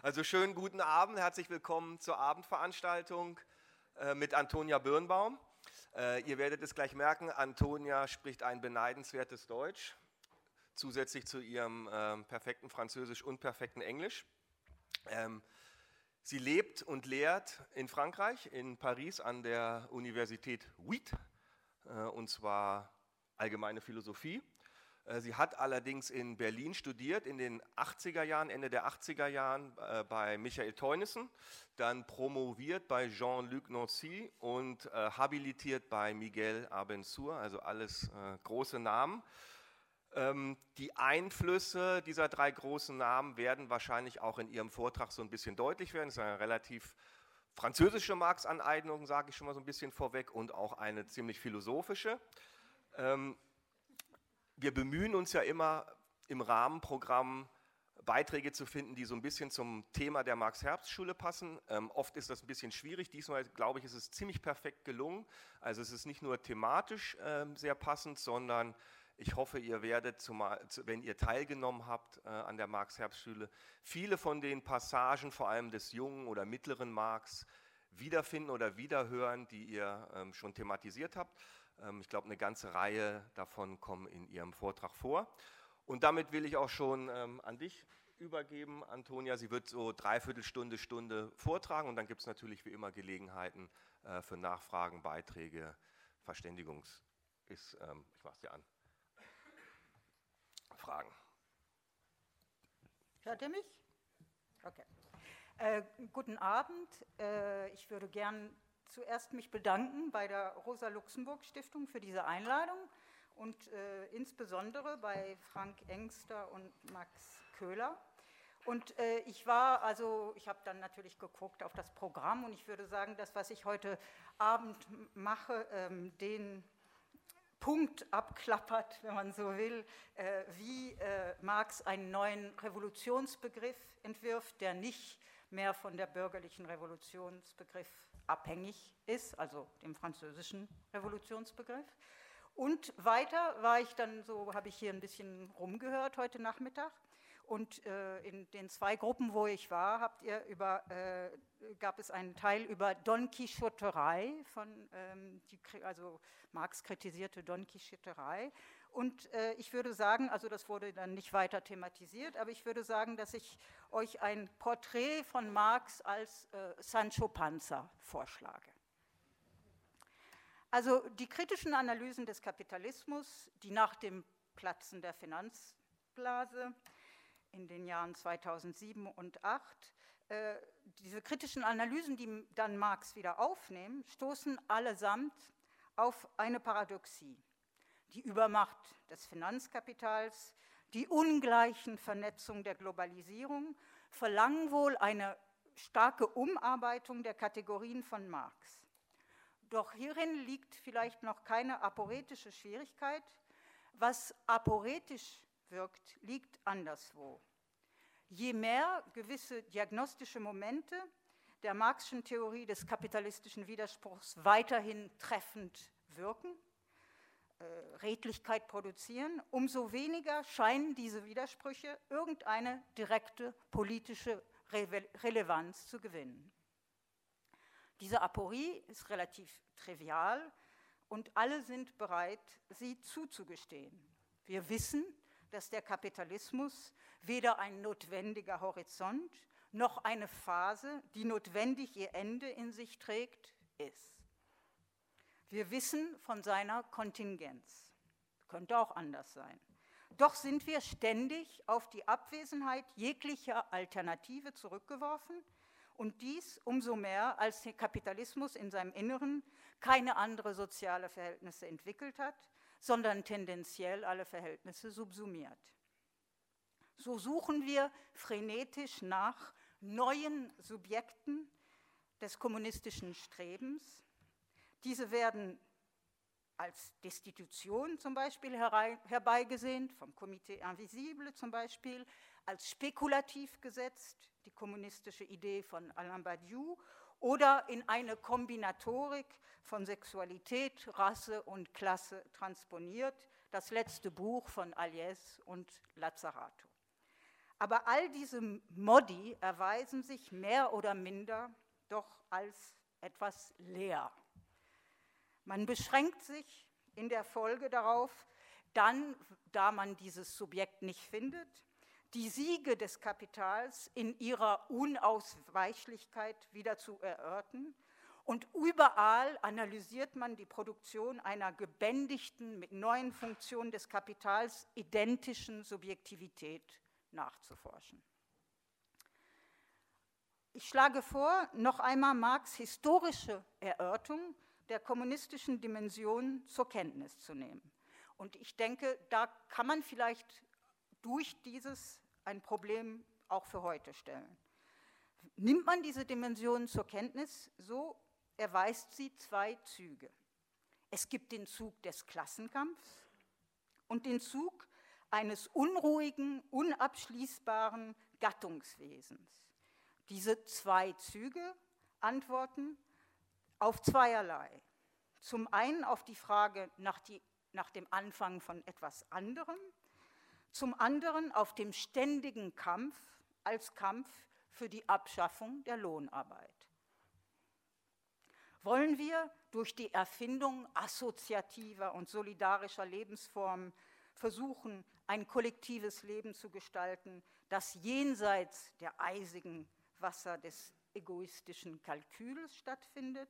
Also schönen guten Abend, herzlich willkommen zur Abendveranstaltung äh, mit Antonia Birnbaum. Äh, ihr werdet es gleich merken, Antonia spricht ein beneidenswertes Deutsch, zusätzlich zu ihrem ähm, perfekten Französisch und perfekten Englisch. Ähm, sie lebt und lehrt in Frankreich, in Paris an der Universität WIT, äh, und zwar allgemeine Philosophie. Äh, sie hat allerdings in Berlin studiert, in den 80er Jahren, Ende der 80er Jahren äh, bei Michael Teunissen, dann promoviert bei Jean-Luc Nancy und äh, habilitiert bei Miguel Abensur, also alles große Namen. Ähm, die Einflüsse dieser drei großen Namen werden wahrscheinlich auch in ihrem Vortrag so ein bisschen deutlich werden. Es ist eine relativ französische Marx-Aneignung, sage ich schon mal so ein bisschen vorweg, und auch eine ziemlich philosophische. Ähm, wir bemühen uns ja immer im Rahmenprogramm Beiträge zu finden, die so ein bisschen zum Thema der Marx-Herbst-Schule passen. Ähm, oft ist das ein bisschen schwierig. Diesmal, glaube ich, ist es ziemlich perfekt gelungen. Also es ist nicht nur thematisch ähm, sehr passend, sondern ich hoffe, ihr werdet, zumal, wenn ihr teilgenommen habt äh, an der Marx-Herbst-Schule, viele von den Passagen, vor allem des jungen oder mittleren Marx, wiederfinden oder wiederhören, die ihr ähm, schon thematisiert habt. Ähm, ich glaube, eine ganze Reihe davon kommen in Ihrem Vortrag vor. Und damit will ich auch schon ähm, an dich übergeben, Antonia. Sie wird so dreiviertel Stunde, Stunde vortragen und dann gibt es natürlich wie immer Gelegenheiten äh, für Nachfragen, Beiträge, Verständigungs... Ist, ähm, ich mache es dir an. Fragen. Hört ihr mich? Okay. Äh, guten Abend. Äh, ich würde gern zuerst mich bedanken bei der Rosa-Luxemburg-Stiftung für diese Einladung und äh, insbesondere bei Frank Engster und Max Köhler. Und äh, ich war, also ich habe dann natürlich geguckt auf das Programm und ich würde sagen, das, was ich heute Abend mache, ähm, den Punkt abklappert, wenn man so will, äh, wie äh, Marx einen neuen Revolutionsbegriff entwirft, der nicht mehr von der bürgerlichen Revolutionsbegriff abhängig ist, also dem französischen Revolutionsbegriff. Und weiter war ich dann so, habe ich hier ein bisschen rumgehört heute Nachmittag. Und äh, in den zwei Gruppen, wo ich war, habt ihr über, äh, gab es einen Teil über Don Quixoterei, von, ähm, die, also Marx kritisierte Don Quixoterei. Und äh, ich würde sagen, also das wurde dann nicht weiter thematisiert, aber ich würde sagen, dass ich euch ein Porträt von Marx als äh, Sancho Panza vorschlage. Also die kritischen Analysen des Kapitalismus, die nach dem Platzen der Finanzblase in den Jahren 2007 und 2008, äh, diese kritischen Analysen, die dann Marx wieder aufnehmen, stoßen allesamt auf eine Paradoxie die Übermacht des Finanzkapitals, die ungleichen Vernetzung der Globalisierung verlangen wohl eine starke Umarbeitung der Kategorien von Marx. Doch hierin liegt vielleicht noch keine aporetische Schwierigkeit. Was aporetisch wirkt, liegt anderswo. Je mehr gewisse diagnostische Momente der Marxischen Theorie des kapitalistischen Widerspruchs weiterhin treffend wirken, Redlichkeit produzieren, umso weniger scheinen diese Widersprüche irgendeine direkte politische Re Relevanz zu gewinnen. Diese Aporie ist relativ trivial und alle sind bereit, sie zuzugestehen. Wir wissen, dass der Kapitalismus weder ein notwendiger Horizont noch eine Phase, die notwendig ihr Ende in sich trägt, ist. Wir wissen von seiner Kontingenz. Könnte auch anders sein. Doch sind wir ständig auf die Abwesenheit jeglicher Alternative zurückgeworfen und dies umso mehr, als der Kapitalismus in seinem Inneren keine andere soziale Verhältnisse entwickelt hat, sondern tendenziell alle Verhältnisse subsumiert. So suchen wir frenetisch nach neuen Subjekten des kommunistischen Strebens, diese werden als Destitution zum Beispiel herbeigesehnt, vom Komitee Invisible zum Beispiel, als spekulativ gesetzt, die kommunistische Idee von Alain Badiou, oder in eine Kombinatorik von Sexualität, Rasse und Klasse transponiert, das letzte Buch von Aliès und Lazzarato. Aber all diese Modi erweisen sich mehr oder minder doch als etwas leer. Man beschränkt sich in der Folge darauf, dann, da man dieses Subjekt nicht findet, die Siege des Kapitals in ihrer Unausweichlichkeit wieder zu erörtern. Und überall analysiert man die Produktion einer gebändigten, mit neuen Funktionen des Kapitals identischen Subjektivität nachzuforschen. Ich schlage vor, noch einmal Marx historische Erörterung der kommunistischen Dimension zur Kenntnis zu nehmen. Und ich denke, da kann man vielleicht durch dieses ein Problem auch für heute stellen. Nimmt man diese Dimension zur Kenntnis, so erweist sie zwei Züge. Es gibt den Zug des Klassenkampfs und den Zug eines unruhigen, unabschließbaren Gattungswesens. Diese zwei Züge antworten auf zweierlei. Zum einen auf die Frage nach, die, nach dem Anfang von etwas anderem, zum anderen auf dem ständigen Kampf als Kampf für die Abschaffung der Lohnarbeit. Wollen wir durch die Erfindung assoziativer und solidarischer Lebensformen versuchen, ein kollektives Leben zu gestalten, das jenseits der eisigen Wasser des egoistischen Kalküls stattfindet?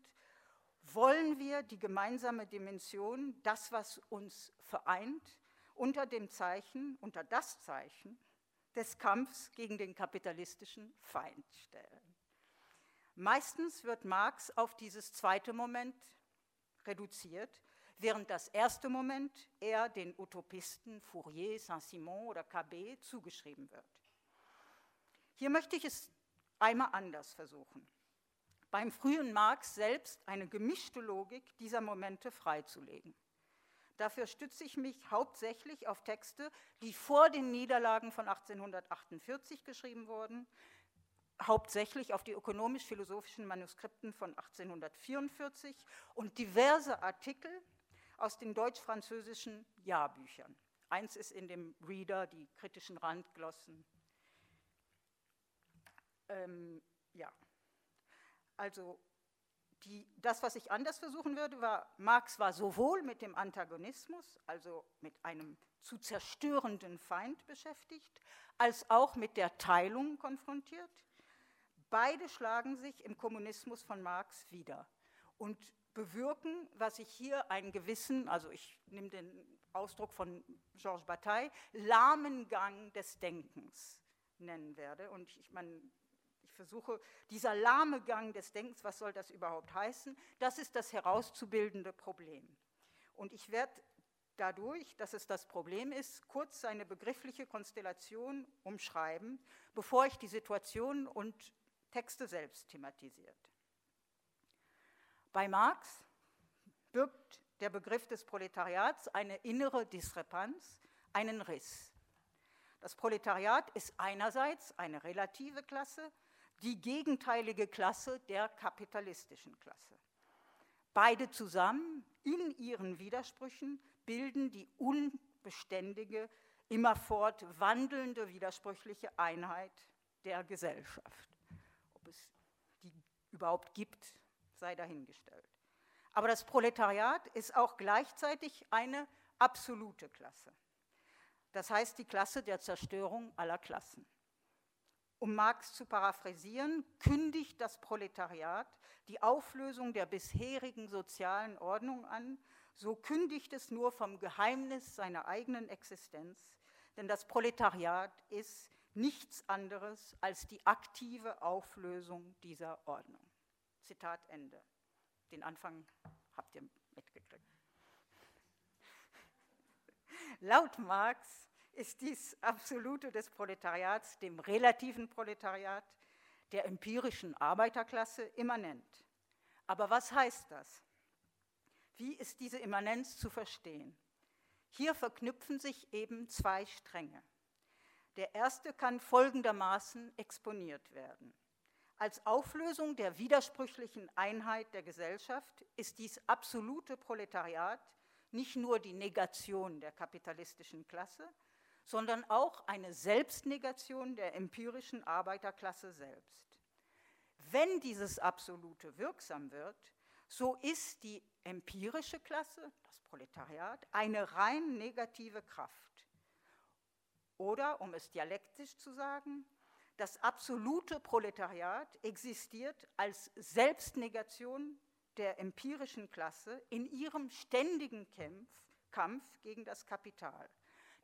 Wollen wir die gemeinsame Dimension, das, was uns vereint, unter dem Zeichen, unter das Zeichen des Kampfs gegen den kapitalistischen Feind stellen? Meistens wird Marx auf dieses zweite Moment reduziert, während das erste Moment eher den Utopisten Fourier, Saint-Simon oder Cabet zugeschrieben wird. Hier möchte ich es einmal anders versuchen. Beim frühen Marx selbst eine gemischte Logik dieser Momente freizulegen. Dafür stütze ich mich hauptsächlich auf Texte, die vor den Niederlagen von 1848 geschrieben wurden, hauptsächlich auf die ökonomisch-philosophischen Manuskripten von 1844 und diverse Artikel aus den deutsch-französischen Jahrbüchern. Eins ist in dem Reader, die kritischen Randglossen ähm, ja, also die, das, was ich anders versuchen würde, war, Marx war sowohl mit dem Antagonismus, also mit einem zu zerstörenden Feind beschäftigt, als auch mit der Teilung konfrontiert. Beide schlagen sich im Kommunismus von Marx wieder und bewirken, was ich hier einen gewissen, also ich nehme den Ausdruck von Georges Bataille, lahmen Gang des Denkens nennen werde. Und ich meine, versuche, dieser lahme Gang des Denkens, was soll das überhaupt heißen, das ist das herauszubildende Problem. Und ich werde dadurch, dass es das Problem ist, kurz seine begriffliche Konstellation umschreiben, bevor ich die Situation und Texte selbst thematisiert. Bei Marx birgt der Begriff des Proletariats eine innere Diskrepanz, einen Riss. Das Proletariat ist einerseits eine relative Klasse, die gegenteilige Klasse der kapitalistischen Klasse. Beide zusammen in ihren Widersprüchen bilden die unbeständige, immerfort wandelnde, widersprüchliche Einheit der Gesellschaft. Ob es die überhaupt gibt, sei dahingestellt. Aber das Proletariat ist auch gleichzeitig eine absolute Klasse. Das heißt die Klasse der Zerstörung aller Klassen. Um Marx zu paraphrasieren, kündigt das Proletariat die Auflösung der bisherigen sozialen Ordnung an, so kündigt es nur vom Geheimnis seiner eigenen Existenz, denn das Proletariat ist nichts anderes als die aktive Auflösung dieser Ordnung. Zitat Ende. Den Anfang habt ihr mitgekriegt. Laut Marx ist dies Absolute des Proletariats dem relativen Proletariat, der empirischen Arbeiterklasse immanent. Aber was heißt das? Wie ist diese Immanenz zu verstehen? Hier verknüpfen sich eben zwei Stränge. Der erste kann folgendermaßen exponiert werden. Als Auflösung der widersprüchlichen Einheit der Gesellschaft ist dies absolute Proletariat nicht nur die Negation der kapitalistischen Klasse, sondern auch eine Selbstnegation der empirischen Arbeiterklasse selbst. Wenn dieses Absolute wirksam wird, so ist die empirische Klasse, das Proletariat, eine rein negative Kraft. Oder, um es dialektisch zu sagen, das absolute Proletariat existiert als Selbstnegation der empirischen Klasse in ihrem ständigen Kampf, Kampf gegen das Kapital,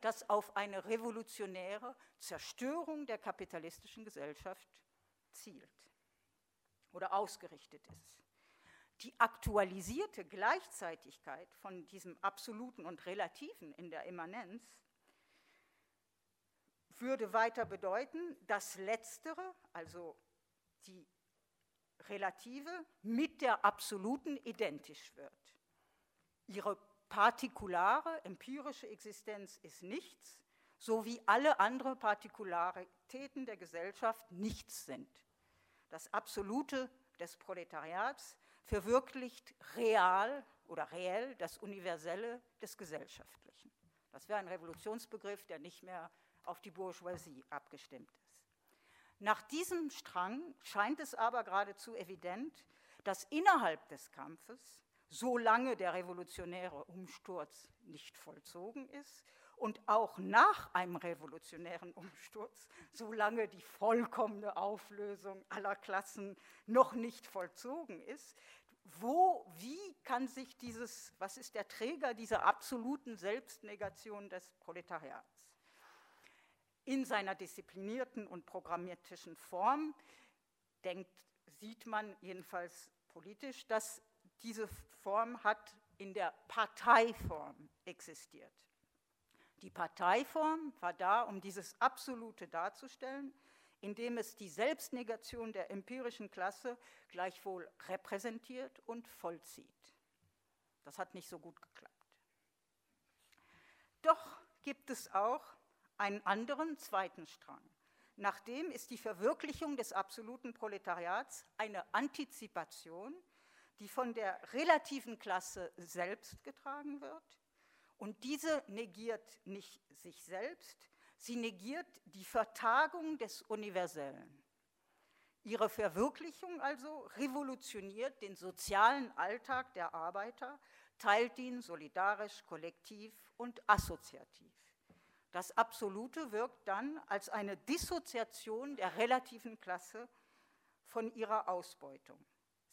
das auf eine revolutionäre Zerstörung der kapitalistischen Gesellschaft zielt oder ausgerichtet ist. Die aktualisierte Gleichzeitigkeit von diesem Absoluten und Relativen in der Immanenz würde weiter bedeuten, dass letztere, also die Relative, mit der Absoluten identisch wird. Ihre partikulare, empirische Existenz ist nichts, so wie alle anderen Partikularitäten der Gesellschaft nichts sind. Das Absolute des Proletariats verwirklicht real oder reell das Universelle des Gesellschaftlichen. Das wäre ein Revolutionsbegriff, der nicht mehr auf die Bourgeoisie abgestimmt ist. Nach diesem Strang scheint es aber geradezu evident, dass innerhalb des Kampfes, solange der revolutionäre Umsturz nicht vollzogen ist und auch nach einem revolutionären Umsturz, solange die vollkommene Auflösung aller Klassen noch nicht vollzogen ist, wo, wie kann sich dieses, was ist der Träger dieser absoluten Selbstnegation des Proletariats? In seiner disziplinierten und programmatischen Form denkt, sieht man jedenfalls politisch, dass diese Form hat in der Parteiform existiert. Die Parteiform war da, um dieses Absolute darzustellen, indem es die Selbstnegation der empirischen Klasse gleichwohl repräsentiert und vollzieht. Das hat nicht so gut geklappt. Doch gibt es auch einen anderen zweiten Strang. Nachdem ist die Verwirklichung des absoluten Proletariats eine Antizipation, die von der relativen Klasse selbst getragen wird und diese negiert nicht sich selbst, sie negiert die Vertagung des Universellen. Ihre Verwirklichung also revolutioniert den sozialen Alltag der Arbeiter, teilt ihn solidarisch, kollektiv und assoziativ. Das Absolute wirkt dann als eine Dissoziation der relativen Klasse von ihrer Ausbeutung.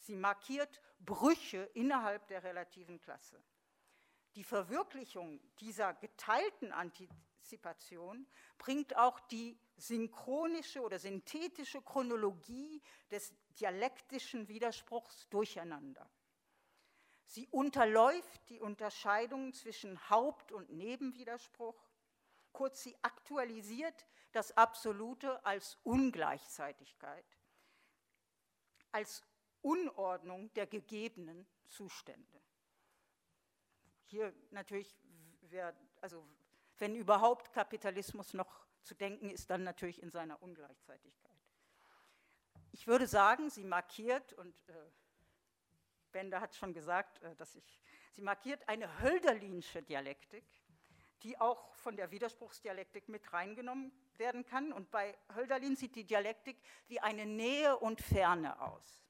Sie markiert Brüche innerhalb der relativen Klasse. Die Verwirklichung dieser geteilten Antizipation bringt auch die synchronische oder synthetische Chronologie des dialektischen Widerspruchs durcheinander. Sie unterläuft die Unterscheidung zwischen Haupt- und Nebenwiderspruch, kurz sie aktualisiert das Absolute als Ungleichzeitigkeit, als Unordnung der gegebenen Zustände hier natürlich, wär, also wenn überhaupt Kapitalismus noch zu denken ist, dann natürlich in seiner Ungleichzeitigkeit. Ich würde sagen, sie markiert, und äh, Bender hat schon gesagt, äh, dass ich, sie markiert eine Hölderlinsche Dialektik, die auch von der Widerspruchsdialektik mit reingenommen werden kann. Und bei Hölderlin sieht die Dialektik wie eine Nähe und Ferne aus.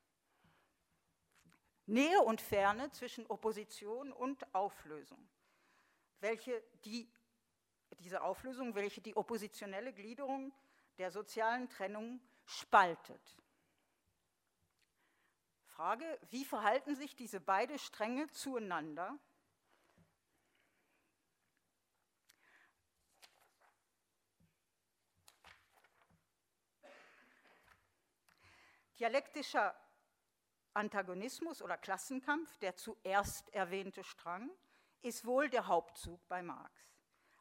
Nähe und Ferne zwischen Opposition und Auflösung, welche die, diese Auflösung, welche die oppositionelle Gliederung der sozialen Trennung spaltet. Frage, wie verhalten sich diese beiden Stränge zueinander? Dialektischer Antagonismus oder Klassenkampf, der zuerst erwähnte Strang, ist wohl der Hauptzug bei Marx.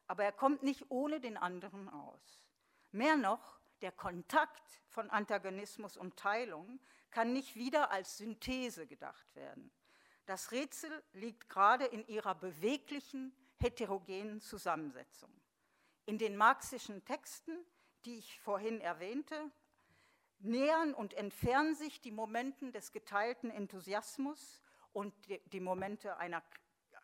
Aber er kommt nicht ohne den anderen aus. Mehr noch, der Kontakt von Antagonismus und Teilung kann nicht wieder als Synthese gedacht werden. Das Rätsel liegt gerade in ihrer beweglichen, heterogenen Zusammensetzung. In den marxischen Texten, die ich vorhin erwähnte, nähern und entfernen sich die Momente des geteilten Enthusiasmus und die, die Momente einer,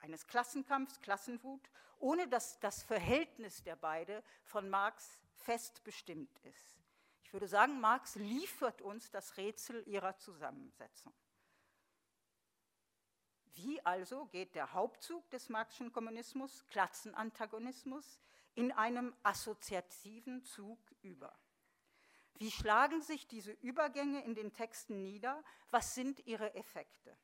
eines Klassenkampfs, Klassenwut, ohne dass das Verhältnis der beiden von Marx fest bestimmt ist. Ich würde sagen, Marx liefert uns das Rätsel ihrer Zusammensetzung. Wie also geht der Hauptzug des Marxischen Kommunismus, Klassenantagonismus, in einem assoziativen Zug über? Wie schlagen sich diese Übergänge in den Texten nieder? Was sind ihre Effekte?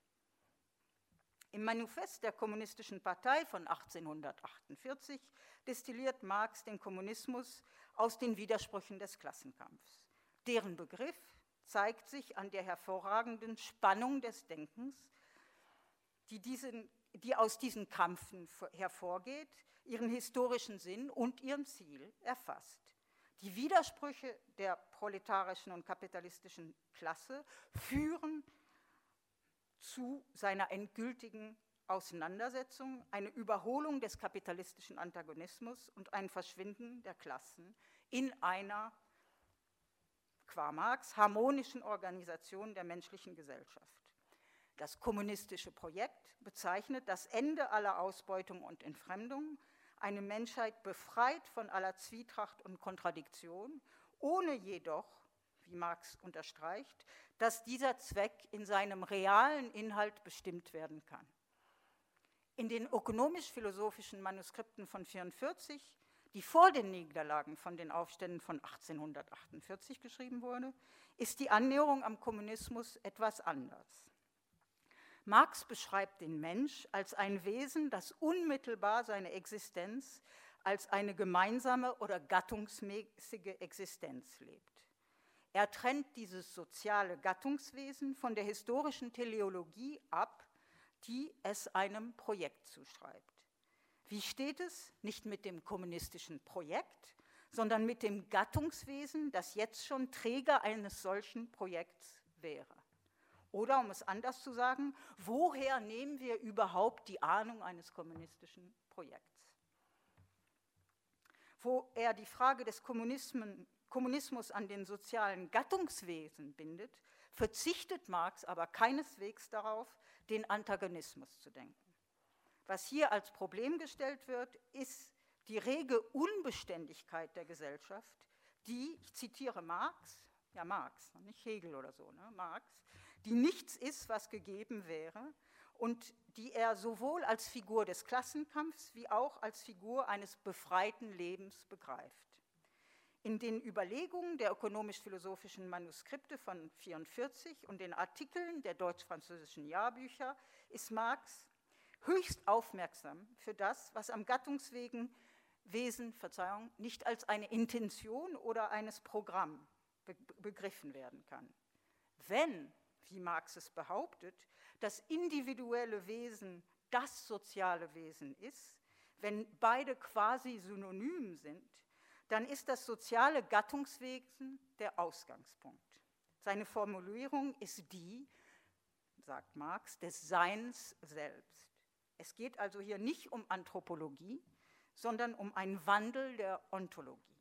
Im Manifest der Kommunistischen Partei von 1848 destilliert Marx den Kommunismus aus den Widersprüchen des Klassenkampfs. Deren Begriff zeigt sich an der hervorragenden Spannung des Denkens, die, diesen, die aus diesen Kampfen hervorgeht, ihren historischen Sinn und ihren Ziel erfasst. Die Widersprüche der proletarischen und kapitalistischen Klasse führen zu seiner endgültigen Auseinandersetzung, eine Überholung des kapitalistischen Antagonismus und ein Verschwinden der Klassen in einer, qua Marx, harmonischen Organisation der menschlichen Gesellschaft. Das kommunistische Projekt bezeichnet das Ende aller Ausbeutung und Entfremdung, eine Menschheit befreit von aller Zwietracht und Kontradiktion, ohne jedoch, wie Marx unterstreicht, dass dieser Zweck in seinem realen Inhalt bestimmt werden kann. In den ökonomisch-philosophischen Manuskripten von 1944, die vor den Niederlagen von den Aufständen von 1848 geschrieben wurde, ist die Annäherung am Kommunismus etwas anders. Marx beschreibt den Mensch als ein Wesen, das unmittelbar seine Existenz als eine gemeinsame oder gattungsmäßige Existenz lebt. Er trennt dieses soziale Gattungswesen von der historischen Teleologie ab, die es einem Projekt zuschreibt. Wie steht es? Nicht mit dem kommunistischen Projekt, sondern mit dem Gattungswesen, das jetzt schon Träger eines solchen Projekts wäre. Oder um es anders zu sagen, woher nehmen wir überhaupt die Ahnung eines kommunistischen Projekts? Wo er die Frage des Kommunismus an den sozialen Gattungswesen bindet, verzichtet Marx aber keineswegs darauf, den Antagonismus zu denken. Was hier als Problem gestellt wird, ist die rege Unbeständigkeit der Gesellschaft, die, ich zitiere Marx, ja Marx, nicht Hegel oder so, ne, Marx, die nichts ist, was gegeben wäre und die er sowohl als Figur des Klassenkampfs wie auch als Figur eines befreiten Lebens begreift. In den Überlegungen der ökonomisch-philosophischen Manuskripte von 1944 und den Artikeln der deutsch-französischen Jahrbücher ist Marx höchst aufmerksam für das, was am Gattungswegen Wesen, Verzeihung, nicht als eine Intention oder eines Programm begriffen werden kann. Wenn, wie Marx es behauptet, das individuelle Wesen das soziale Wesen ist, wenn beide quasi synonym sind, dann ist das soziale Gattungswesen der Ausgangspunkt. Seine Formulierung ist die, sagt Marx, des Seins selbst. Es geht also hier nicht um Anthropologie, sondern um einen Wandel der Ontologie.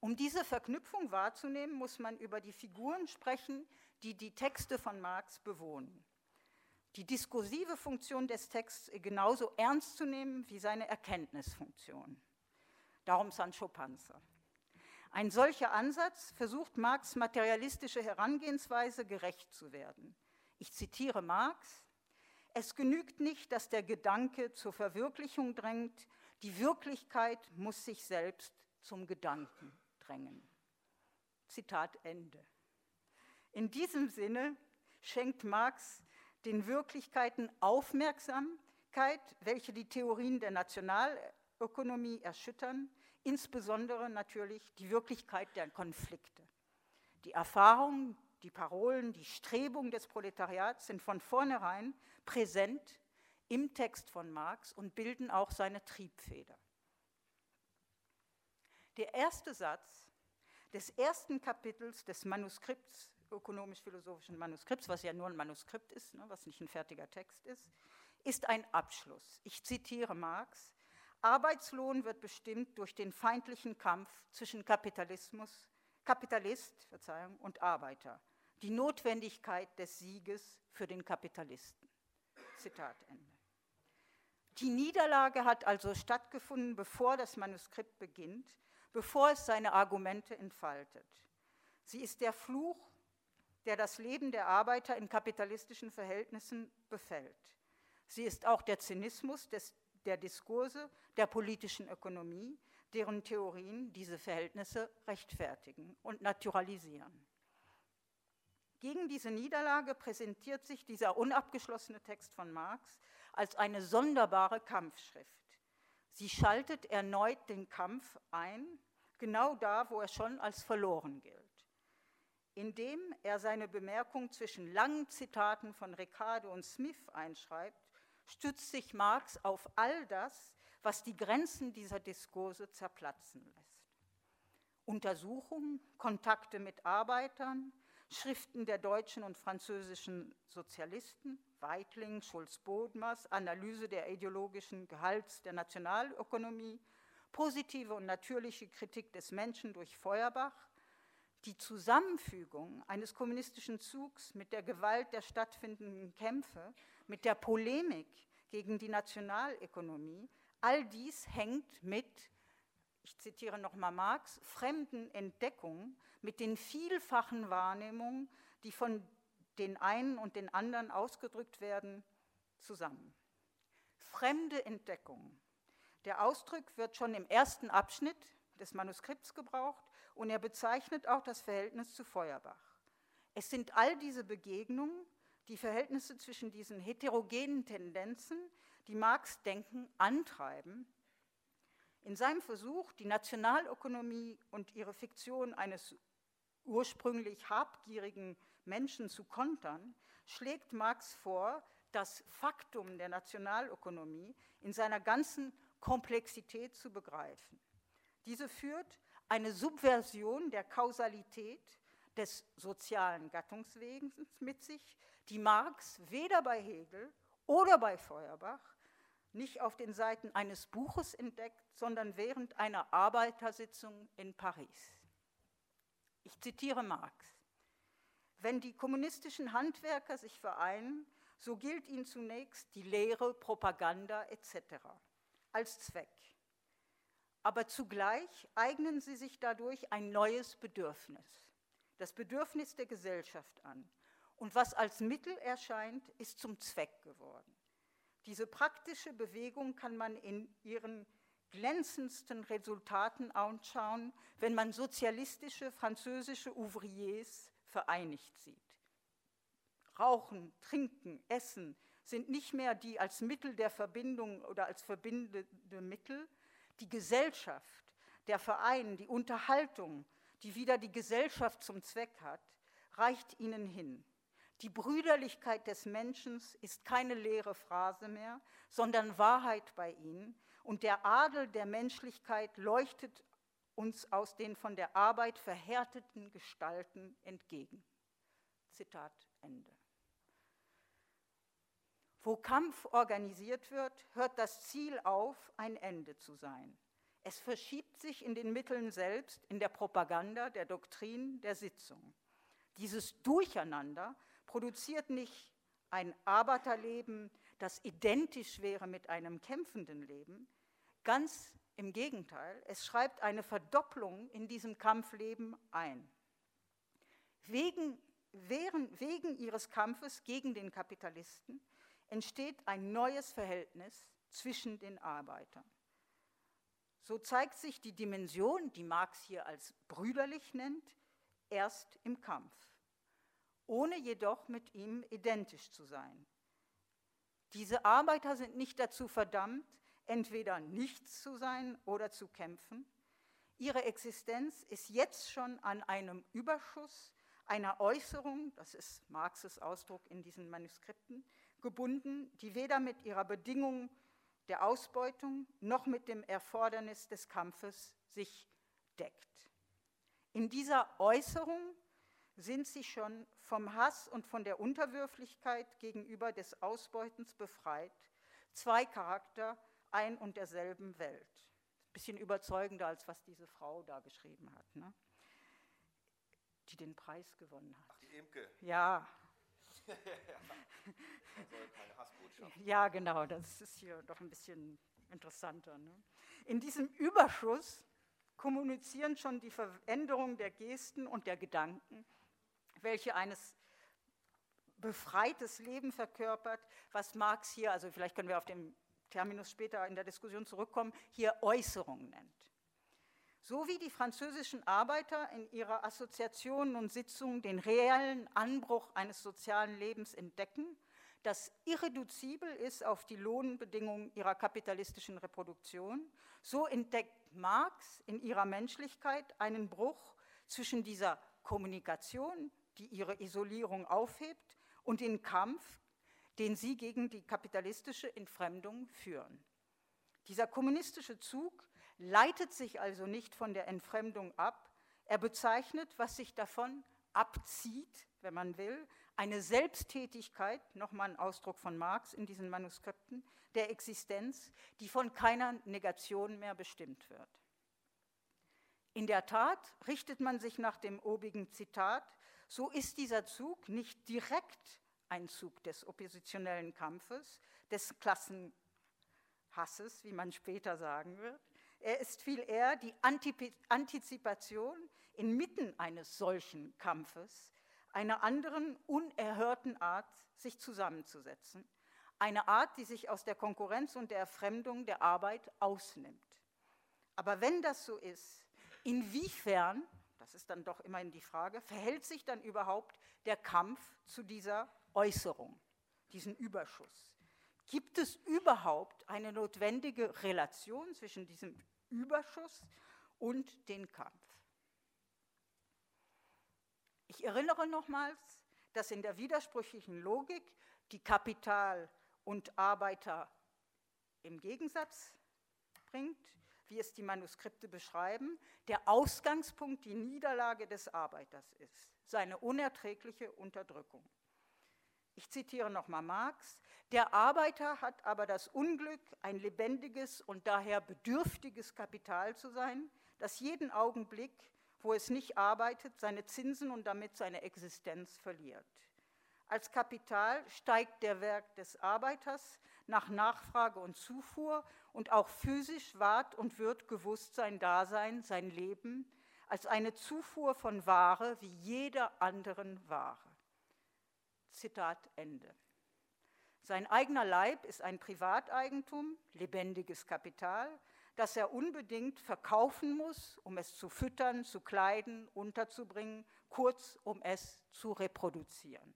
Um diese Verknüpfung wahrzunehmen, muss man über die Figuren sprechen, die die Texte von Marx bewohnen. Die diskursive Funktion des Texts genauso ernst zu nehmen wie seine Erkenntnisfunktion. Darum Sancho Panza. Ein solcher Ansatz versucht Marx materialistische Herangehensweise gerecht zu werden. Ich zitiere Marx, es genügt nicht, dass der Gedanke zur Verwirklichung drängt, die Wirklichkeit muss sich selbst zum Gedanken drängen. Zitat Ende. In diesem Sinne schenkt Marx den Wirklichkeiten Aufmerksamkeit, welche die Theorien der Nationalökonomie erschüttern, insbesondere natürlich die Wirklichkeit der Konflikte. Die Erfahrungen, die Parolen, die Strebungen des Proletariats sind von vornherein präsent im Text von Marx und bilden auch seine Triebfeder. Der erste Satz des ersten Kapitels des Manuskripts, ökonomisch-philosophischen Manuskripts, was ja nur ein Manuskript ist, ne, was nicht ein fertiger Text ist, ist ein Abschluss. Ich zitiere Marx. Arbeitslohn wird bestimmt durch den feindlichen Kampf zwischen Kapitalismus, Kapitalist Verzeihung, und Arbeiter, die Notwendigkeit des Sieges für den Kapitalisten. Zitat Ende. Die Niederlage hat also stattgefunden, bevor das Manuskript beginnt, bevor es seine Argumente entfaltet. Sie ist der Fluch, der das Leben der Arbeiter in kapitalistischen Verhältnissen befällt. Sie ist auch der Zynismus des, der Diskurse der politischen Ökonomie, deren Theorien diese Verhältnisse rechtfertigen und naturalisieren. Gegen diese Niederlage präsentiert sich dieser unabgeschlossene Text von Marx als eine sonderbare Kampfschrift. Sie schaltet erneut den Kampf ein, genau da, wo er schon als verloren gilt. Indem er seine Bemerkung zwischen langen Zitaten von Ricardo und Smith einschreibt, stützt sich Marx auf all das, was die Grenzen dieser Diskurse zerplatzen lässt. Untersuchungen, Kontakte mit Arbeitern, Schriften der deutschen und französischen Sozialisten, Weitling, Schulz-Bodmers, Analyse der ideologischen Gehalts der Nationalökonomie, positive und natürliche Kritik des Menschen durch Feuerbach, die Zusammenfügung eines kommunistischen Zugs mit der Gewalt der stattfindenden Kämpfe, mit der Polemik gegen die Nationalökonomie, all dies hängt mit, ich zitiere nochmal Marx, fremden Entdeckungen, mit den vielfachen Wahrnehmungen, die von den einen und den anderen ausgedrückt werden, zusammen. Fremde Entdeckungen. Der Ausdruck wird schon im ersten Abschnitt des Manuskripts gebraucht und er bezeichnet auch das Verhältnis zu Feuerbach. Es sind all diese Begegnungen, die Verhältnisse zwischen diesen heterogenen Tendenzen, die Marx Denken antreiben, in seinem Versuch, die Nationalökonomie und ihre Fiktion eines ursprünglich habgierigen Menschen zu kontern, schlägt Marx vor, das Faktum der Nationalökonomie in seiner ganzen Komplexität zu begreifen. Diese führt eine Subversion der Kausalität des sozialen Gattungswegens mit sich, die Marx weder bei Hegel oder bei Feuerbach nicht auf den Seiten eines Buches entdeckt, sondern während einer Arbeitersitzung in Paris. Ich zitiere Marx. Wenn die kommunistischen Handwerker sich vereinen, so gilt ihnen zunächst die Lehre, Propaganda etc. als Zweck. Aber zugleich eignen sie sich dadurch ein neues Bedürfnis, das Bedürfnis der Gesellschaft an. Und was als Mittel erscheint, ist zum Zweck geworden. Diese praktische Bewegung kann man in ihren glänzendsten Resultaten anschauen, wenn man sozialistische französische Ouvriers vereinigt sieht. Rauchen, Trinken, Essen sind nicht mehr die als Mittel der Verbindung oder als verbindende Mittel. Die Gesellschaft, der Verein, die Unterhaltung, die wieder die Gesellschaft zum Zweck hat, reicht ihnen hin. Die Brüderlichkeit des Menschen ist keine leere Phrase mehr, sondern Wahrheit bei ihnen, und der Adel der Menschlichkeit leuchtet uns aus den von der Arbeit verhärteten Gestalten entgegen. Zitat Ende. Wo Kampf organisiert wird, hört das Ziel auf, ein Ende zu sein. Es verschiebt sich in den Mitteln selbst, in der Propaganda, der Doktrin, der Sitzung. Dieses Durcheinander produziert nicht ein Arbeiterleben, das identisch wäre mit einem kämpfenden Leben. Ganz im Gegenteil, es schreibt eine Verdopplung in diesem Kampfleben ein. Wegen, während, wegen ihres Kampfes gegen den Kapitalisten entsteht ein neues Verhältnis zwischen den Arbeitern. So zeigt sich die Dimension, die Marx hier als brüderlich nennt, erst im Kampf, ohne jedoch mit ihm identisch zu sein. Diese Arbeiter sind nicht dazu verdammt, entweder nichts zu sein oder zu kämpfen. Ihre Existenz ist jetzt schon an einem Überschuss einer Äußerung, das ist Marxes Ausdruck in diesen Manuskripten, gebunden, die weder mit ihrer Bedingung der Ausbeutung noch mit dem Erfordernis des Kampfes sich deckt. In dieser Äußerung sind sie schon vom Hass und von der Unterwürflichkeit gegenüber des Ausbeutens befreit, zwei Charakter ein und derselben Welt. Ein bisschen überzeugender, als was diese Frau da geschrieben hat, ne? die den Preis gewonnen hat. Ach, die Imke. Ja. ja, genau, das ist hier doch ein bisschen interessanter. Ne? In diesem Überschuss kommunizieren schon die Veränderung der Gesten und der Gedanken, welche eines befreites Leben verkörpert, was Marx hier, also vielleicht können wir auf den Terminus später in der Diskussion zurückkommen, hier Äußerung nennt. So wie die französischen Arbeiter in ihrer Assoziationen und Sitzungen den reellen Anbruch eines sozialen Lebens entdecken, das irreduzibel ist auf die Lohnbedingungen ihrer kapitalistischen Reproduktion, so entdeckt Marx in ihrer Menschlichkeit einen Bruch zwischen dieser Kommunikation, die ihre Isolierung aufhebt, und den Kampf, den sie gegen die kapitalistische Entfremdung führen. Dieser kommunistische Zug leitet sich also nicht von der Entfremdung ab, er bezeichnet, was sich davon abzieht, wenn man will, eine Selbsttätigkeit, nochmal ein Ausdruck von Marx in diesen Manuskripten, der Existenz, die von keiner Negation mehr bestimmt wird. In der Tat richtet man sich nach dem obigen Zitat, so ist dieser Zug nicht direkt ein Zug des oppositionellen Kampfes, des Klassenhasses, wie man später sagen wird. Er ist viel eher die Antizipation inmitten eines solchen Kampfes, einer anderen, unerhörten Art, sich zusammenzusetzen. Eine Art, die sich aus der Konkurrenz und der Erfremdung der Arbeit ausnimmt. Aber wenn das so ist, inwiefern, das ist dann doch immerhin die Frage, verhält sich dann überhaupt der Kampf zu dieser Äußerung, diesen Überschuss? Gibt es überhaupt eine notwendige Relation zwischen diesem Überschuss und dem Kampf? Ich erinnere nochmals, dass in der widersprüchlichen Logik die Kapital und Arbeiter im Gegensatz bringt, wie es die Manuskripte beschreiben, der Ausgangspunkt die Niederlage des Arbeiters ist, seine unerträgliche Unterdrückung. Ich zitiere nochmal Marx, der Arbeiter hat aber das Unglück, ein lebendiges und daher bedürftiges Kapital zu sein, das jeden Augenblick wo es nicht arbeitet, seine Zinsen und damit seine Existenz verliert. Als Kapital steigt der Werk des Arbeiters nach Nachfrage und Zufuhr und auch physisch ward und wird gewusst sein Dasein, sein Leben als eine Zufuhr von Ware wie jeder anderen Ware. Zitat Ende. Sein eigener Leib ist ein Privateigentum, lebendiges Kapital, das er unbedingt verkaufen muss, um es zu füttern, zu kleiden, unterzubringen, kurz um es zu reproduzieren.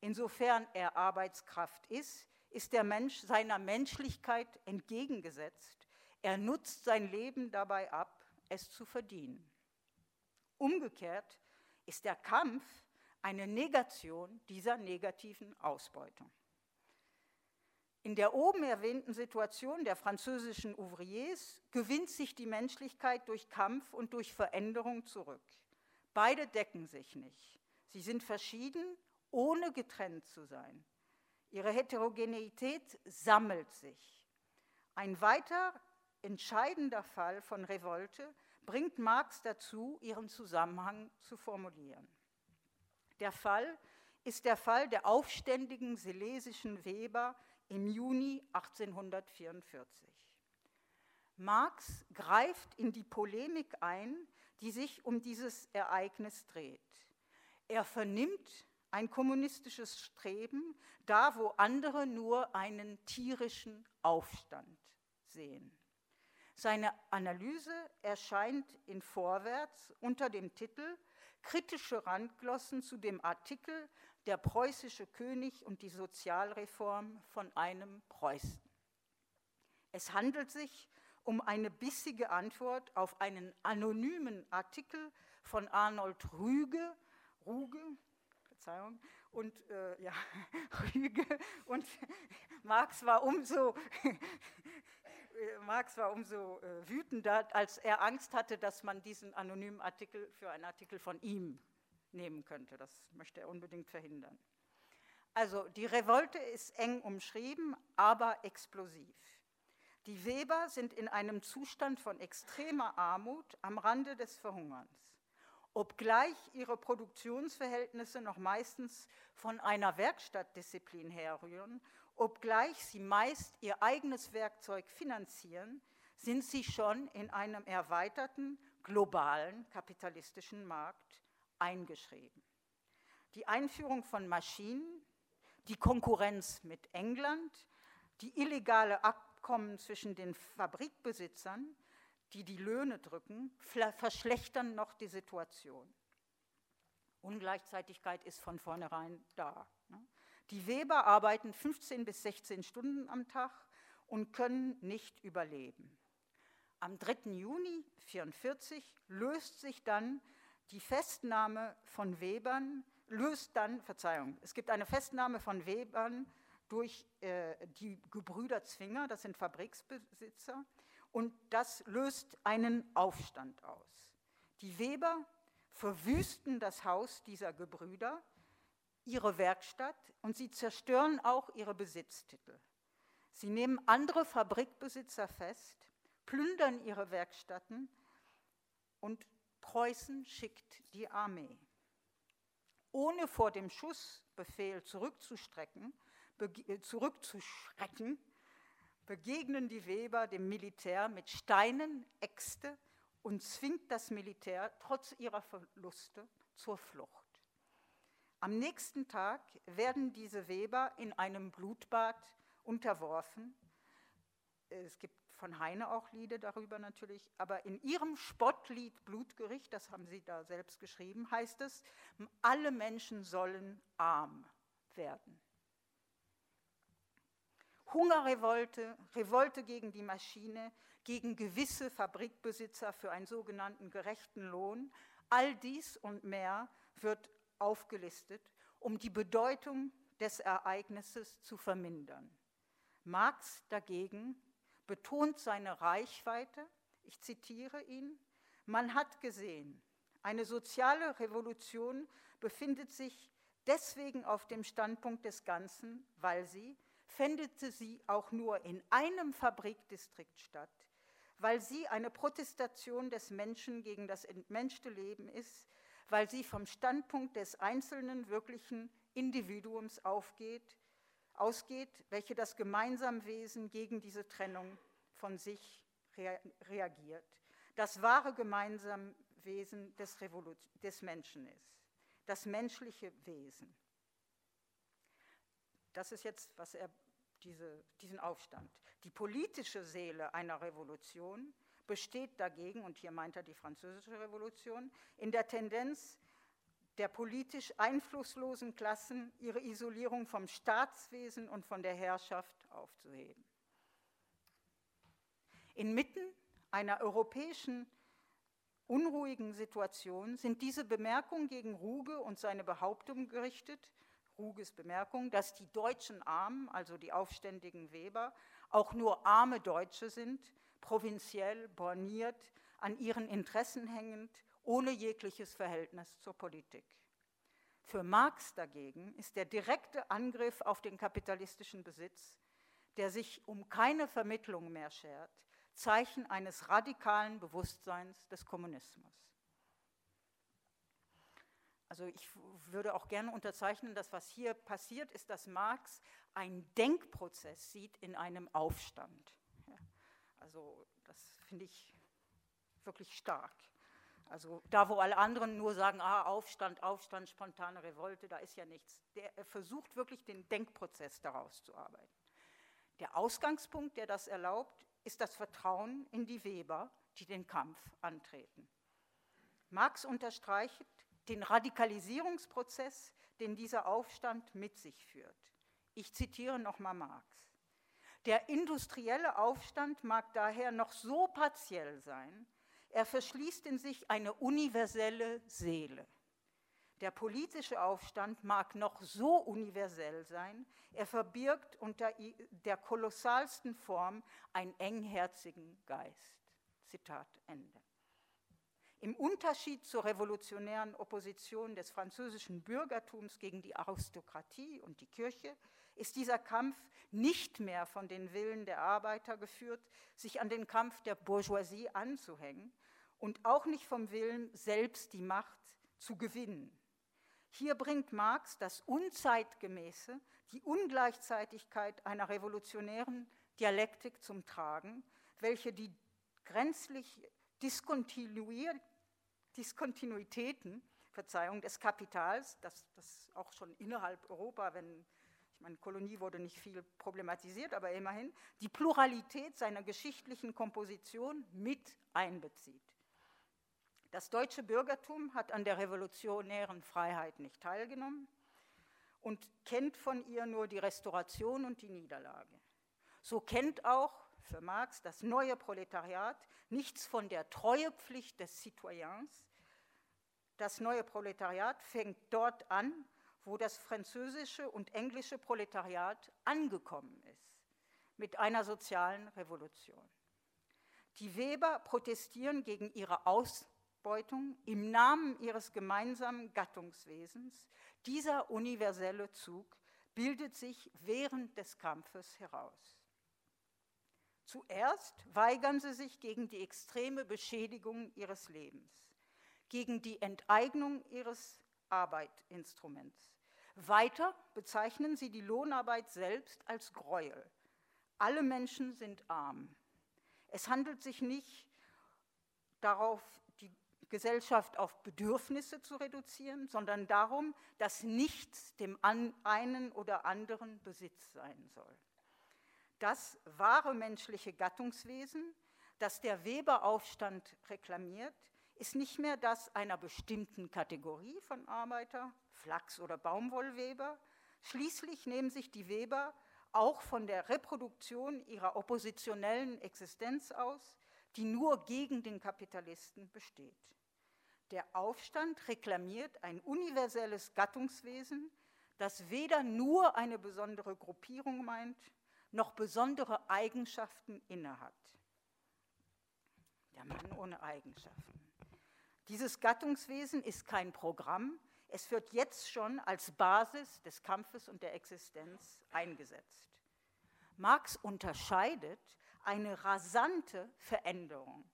Insofern er Arbeitskraft ist, ist der Mensch seiner Menschlichkeit entgegengesetzt. Er nutzt sein Leben dabei ab, es zu verdienen. Umgekehrt ist der Kampf eine Negation dieser negativen Ausbeutung. In der oben erwähnten Situation der französischen Ouvriers gewinnt sich die Menschlichkeit durch Kampf und durch Veränderung zurück. Beide decken sich nicht. Sie sind verschieden, ohne getrennt zu sein. Ihre Heterogeneität sammelt sich. Ein weiter entscheidender Fall von Revolte bringt Marx dazu, ihren Zusammenhang zu formulieren. Der Fall ist der Fall der aufständigen silesischen Weber im Juni 1844. Marx greift in die Polemik ein, die sich um dieses Ereignis dreht. Er vernimmt ein kommunistisches Streben, da wo andere nur einen tierischen Aufstand sehen. Seine Analyse erscheint in Vorwärts unter dem Titel Kritische Randglossen zu dem Artikel der preußische König und die Sozialreform von einem Preußen. Es handelt sich um eine bissige Antwort auf einen anonymen Artikel von Arnold Rüge, Ruge, Verzeihung, und äh, ja, Rüge und Marx war umso Marx war umso äh, wütender, als er Angst hatte, dass man diesen anonymen Artikel für einen Artikel von ihm nehmen könnte. Das möchte er unbedingt verhindern. Also die Revolte ist eng umschrieben, aber explosiv. Die Weber sind in einem Zustand von extremer Armut am Rande des Verhungerns. Obgleich ihre Produktionsverhältnisse noch meistens von einer Werkstattdisziplin herrühren, obgleich sie meist ihr eigenes Werkzeug finanzieren, sind sie schon in einem erweiterten globalen kapitalistischen Markt eingeschrieben. Die Einführung von Maschinen, die Konkurrenz mit England, die illegale Abkommen zwischen den Fabrikbesitzern, die die Löhne drücken, verschlechtern noch die Situation. Ungleichzeitigkeit ist von vornherein da. Ne? Die Weber arbeiten 15 bis 16 Stunden am Tag und können nicht überleben. Am 3. Juni 1944 löst sich dann die Festnahme von Webern, löst dann, Verzeihung, es gibt eine Festnahme von Webern durch äh, die Gebrüder Zwinger, das sind Fabriksbesitzer, und das löst einen Aufstand aus. Die Weber verwüsten das Haus dieser Gebrüder, ihre Werkstatt und sie zerstören auch ihre Besitztitel. Sie nehmen andere Fabrikbesitzer fest, plündern ihre Werkstätten und Preußen schickt die Armee. Ohne vor dem Schussbefehl zurückzustrecken, äh, zurückzuschrecken, begegnen die Weber dem Militär mit Steinen, Äxte und zwingt das Militär trotz ihrer Verluste zur Flucht. Am nächsten Tag werden diese Weber in einem Blutbad unterworfen. Es gibt von Heine auch Lieder darüber natürlich, aber in ihrem Spottlied Blutgericht, das haben sie da selbst geschrieben, heißt es, alle Menschen sollen arm werden. Hungerrevolte, Revolte gegen die Maschine, gegen gewisse Fabrikbesitzer für einen sogenannten gerechten Lohn, all dies und mehr wird aufgelistet, um die Bedeutung des Ereignisses zu vermindern. Marx dagegen betont seine Reichweite, ich zitiere ihn, man hat gesehen, eine soziale Revolution befindet sich deswegen auf dem Standpunkt des Ganzen, weil sie, fändete sie auch nur in einem Fabrikdistrikt statt, weil sie eine Protestation des Menschen gegen das entmenschte Leben ist, weil sie vom Standpunkt des einzelnen wirklichen Individuums aufgeht, ausgeht, welche das Gemeinsamwesen gegen diese Trennung von sich reagiert, das wahre Gemeinsamwesen des, des Menschen ist, das menschliche Wesen. Das ist jetzt, was er diese, diesen Aufstand. Die politische Seele einer Revolution besteht dagegen, und hier meint er die französische Revolution, in der Tendenz der politisch einflusslosen Klassen, ihre Isolierung vom Staatswesen und von der Herrschaft aufzuheben. Inmitten einer europäischen unruhigen Situation sind diese Bemerkungen gegen Ruge und seine Behauptung gerichtet, Ruges Bemerkung, dass die deutschen Armen, also die aufständigen Weber, auch nur arme Deutsche sind, provinziell, borniert, an ihren Interessen hängend, ohne jegliches Verhältnis zur Politik. Für Marx dagegen ist der direkte Angriff auf den kapitalistischen Besitz, der sich um keine Vermittlung mehr schert, Zeichen eines radikalen Bewusstseins des Kommunismus. Also ich würde auch gerne unterzeichnen, dass was hier passiert ist, dass Marx einen Denkprozess sieht in einem Aufstand. Ja, also das finde ich wirklich stark. Also da, wo alle anderen nur sagen, ah, Aufstand, Aufstand, spontane Revolte, da ist ja nichts. Der versucht wirklich den Denkprozess daraus zu arbeiten. Der Ausgangspunkt, der das erlaubt, ist das Vertrauen in die Weber, die den Kampf antreten. Marx unterstreicht, den Radikalisierungsprozess, den dieser Aufstand mit sich führt. Ich zitiere nochmal Marx. Der industrielle Aufstand mag daher noch so partiell sein, er verschließt in sich eine universelle Seele. Der politische Aufstand mag noch so universell sein, er verbirgt unter der kolossalsten Form einen engherzigen Geist. Zitat Ende. Im Unterschied zur revolutionären Opposition des französischen Bürgertums gegen die Aristokratie und die Kirche ist dieser Kampf nicht mehr von den Willen der Arbeiter geführt, sich an den Kampf der Bourgeoisie anzuhängen und auch nicht vom Willen, selbst die Macht zu gewinnen. Hier bringt Marx das Unzeitgemäße, die Ungleichzeitigkeit einer revolutionären Dialektik zum Tragen, welche die grenzlich Diskontinuitäten Verzeihung, des Kapitals, das, das auch schon innerhalb Europa, wenn ich meine, Kolonie wurde nicht viel problematisiert, aber immerhin, die Pluralität seiner geschichtlichen Komposition mit einbezieht. Das deutsche Bürgertum hat an der revolutionären Freiheit nicht teilgenommen und kennt von ihr nur die Restauration und die Niederlage. So kennt auch für Marx das neue Proletariat nichts von der Treuepflicht des Citoyens. Das neue Proletariat fängt dort an, wo das französische und englische Proletariat angekommen ist, mit einer sozialen Revolution. Die Weber protestieren gegen ihre Aus Ausbeutung im Namen ihres gemeinsamen Gattungswesens, dieser universelle Zug bildet sich während des Kampfes heraus. Zuerst weigern sie sich gegen die extreme Beschädigung ihres Lebens, gegen die Enteignung ihres Arbeitinstruments. Weiter bezeichnen sie die Lohnarbeit selbst als Gräuel. Alle Menschen sind arm. Es handelt sich nicht darauf, Gesellschaft auf Bedürfnisse zu reduzieren, sondern darum, dass nichts dem einen oder anderen Besitz sein soll. Das wahre menschliche Gattungswesen, das der Weberaufstand reklamiert, ist nicht mehr das einer bestimmten Kategorie von Arbeiter, Flachs- oder Baumwollweber. Schließlich nehmen sich die Weber auch von der Reproduktion ihrer oppositionellen Existenz aus, die nur gegen den Kapitalisten besteht. Der Aufstand reklamiert ein universelles Gattungswesen, das weder nur eine besondere Gruppierung meint, noch besondere Eigenschaften innehat. Der Mann ohne Eigenschaften. Dieses Gattungswesen ist kein Programm, es wird jetzt schon als Basis des Kampfes und der Existenz eingesetzt. Marx unterscheidet eine rasante Veränderung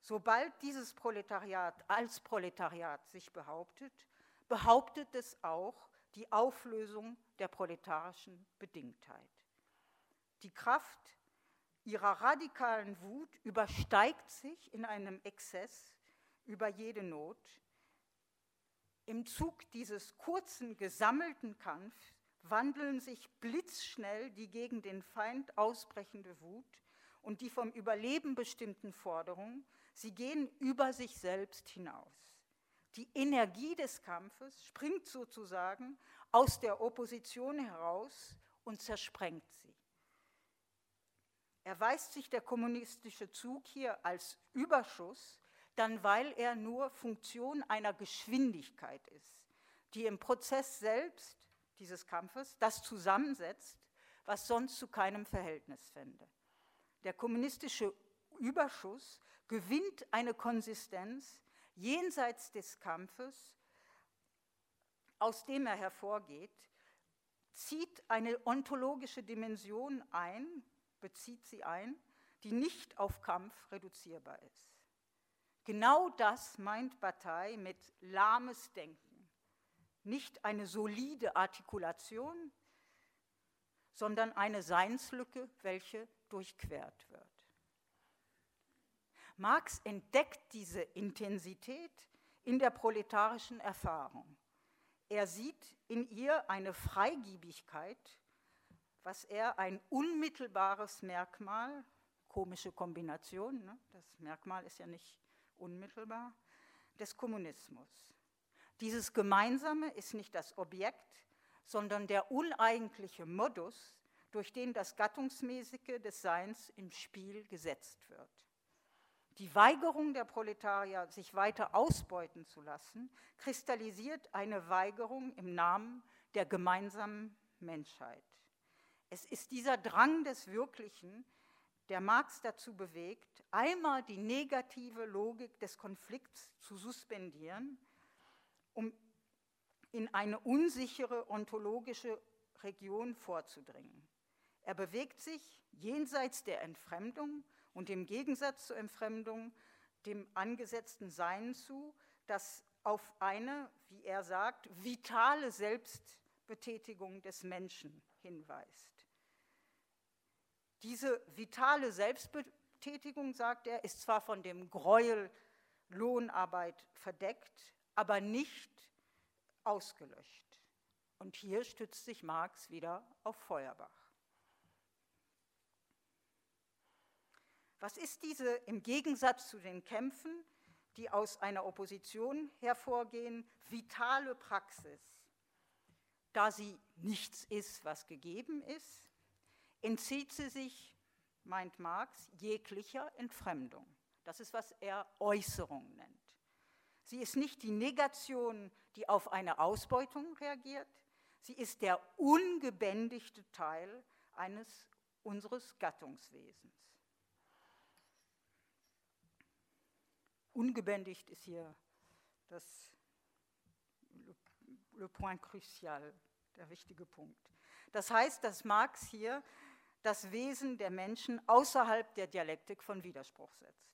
Sobald dieses Proletariat als Proletariat sich behauptet, behauptet es auch die Auflösung der proletarischen Bedingtheit. Die Kraft ihrer radikalen Wut übersteigt sich in einem Exzess über jede Not. Im Zug dieses kurzen gesammelten Kampfs wandeln sich blitzschnell die gegen den Feind ausbrechende Wut und die vom Überleben bestimmten Forderungen Sie gehen über sich selbst hinaus. Die Energie des Kampfes springt sozusagen aus der Opposition heraus und zersprengt sie. Erweist sich der kommunistische Zug hier als Überschuss, dann weil er nur Funktion einer Geschwindigkeit ist, die im Prozess selbst dieses Kampfes das zusammensetzt, was sonst zu keinem Verhältnis fände. Der kommunistische Überschuss gewinnt eine Konsistenz jenseits des Kampfes, aus dem er hervorgeht, zieht eine ontologische Dimension ein, bezieht sie ein, die nicht auf Kampf reduzierbar ist. Genau das meint Bataille mit lahmes Denken. Nicht eine solide Artikulation, sondern eine Seinslücke, welche durchquert wird. Marx entdeckt diese Intensität in der proletarischen Erfahrung. Er sieht in ihr eine Freigiebigkeit, was er ein unmittelbares Merkmal, komische Kombination, ne? das Merkmal ist ja nicht unmittelbar, des Kommunismus. Dieses Gemeinsame ist nicht das Objekt, sondern der uneigentliche Modus, durch den das Gattungsmäßige des Seins im Spiel gesetzt wird. Die Weigerung der Proletarier, sich weiter ausbeuten zu lassen, kristallisiert eine Weigerung im Namen der gemeinsamen Menschheit. Es ist dieser Drang des Wirklichen, der Marx dazu bewegt, einmal die negative Logik des Konflikts zu suspendieren, um in eine unsichere ontologische Region vorzudringen. Er bewegt sich jenseits der Entfremdung und im Gegensatz zur Entfremdung dem angesetzten Sein zu, das auf eine, wie er sagt, vitale Selbstbetätigung des Menschen hinweist. Diese vitale Selbstbetätigung, sagt er, ist zwar von dem Gräuel Lohnarbeit verdeckt, aber nicht ausgelöscht. Und hier stützt sich Marx wieder auf Feuerbach. Was ist diese im Gegensatz zu den Kämpfen, die aus einer Opposition hervorgehen, vitale Praxis? Da sie nichts ist, was gegeben ist, entzieht sie sich, meint Marx, jeglicher Entfremdung. Das ist, was er Äußerung nennt. Sie ist nicht die Negation, die auf eine Ausbeutung reagiert, sie ist der ungebändigte Teil eines unseres Gattungswesens. Ungebändigt ist hier das le point crucial, der wichtige Punkt. Das heißt, dass Marx hier das Wesen der Menschen außerhalb der Dialektik von Widerspruch setzt.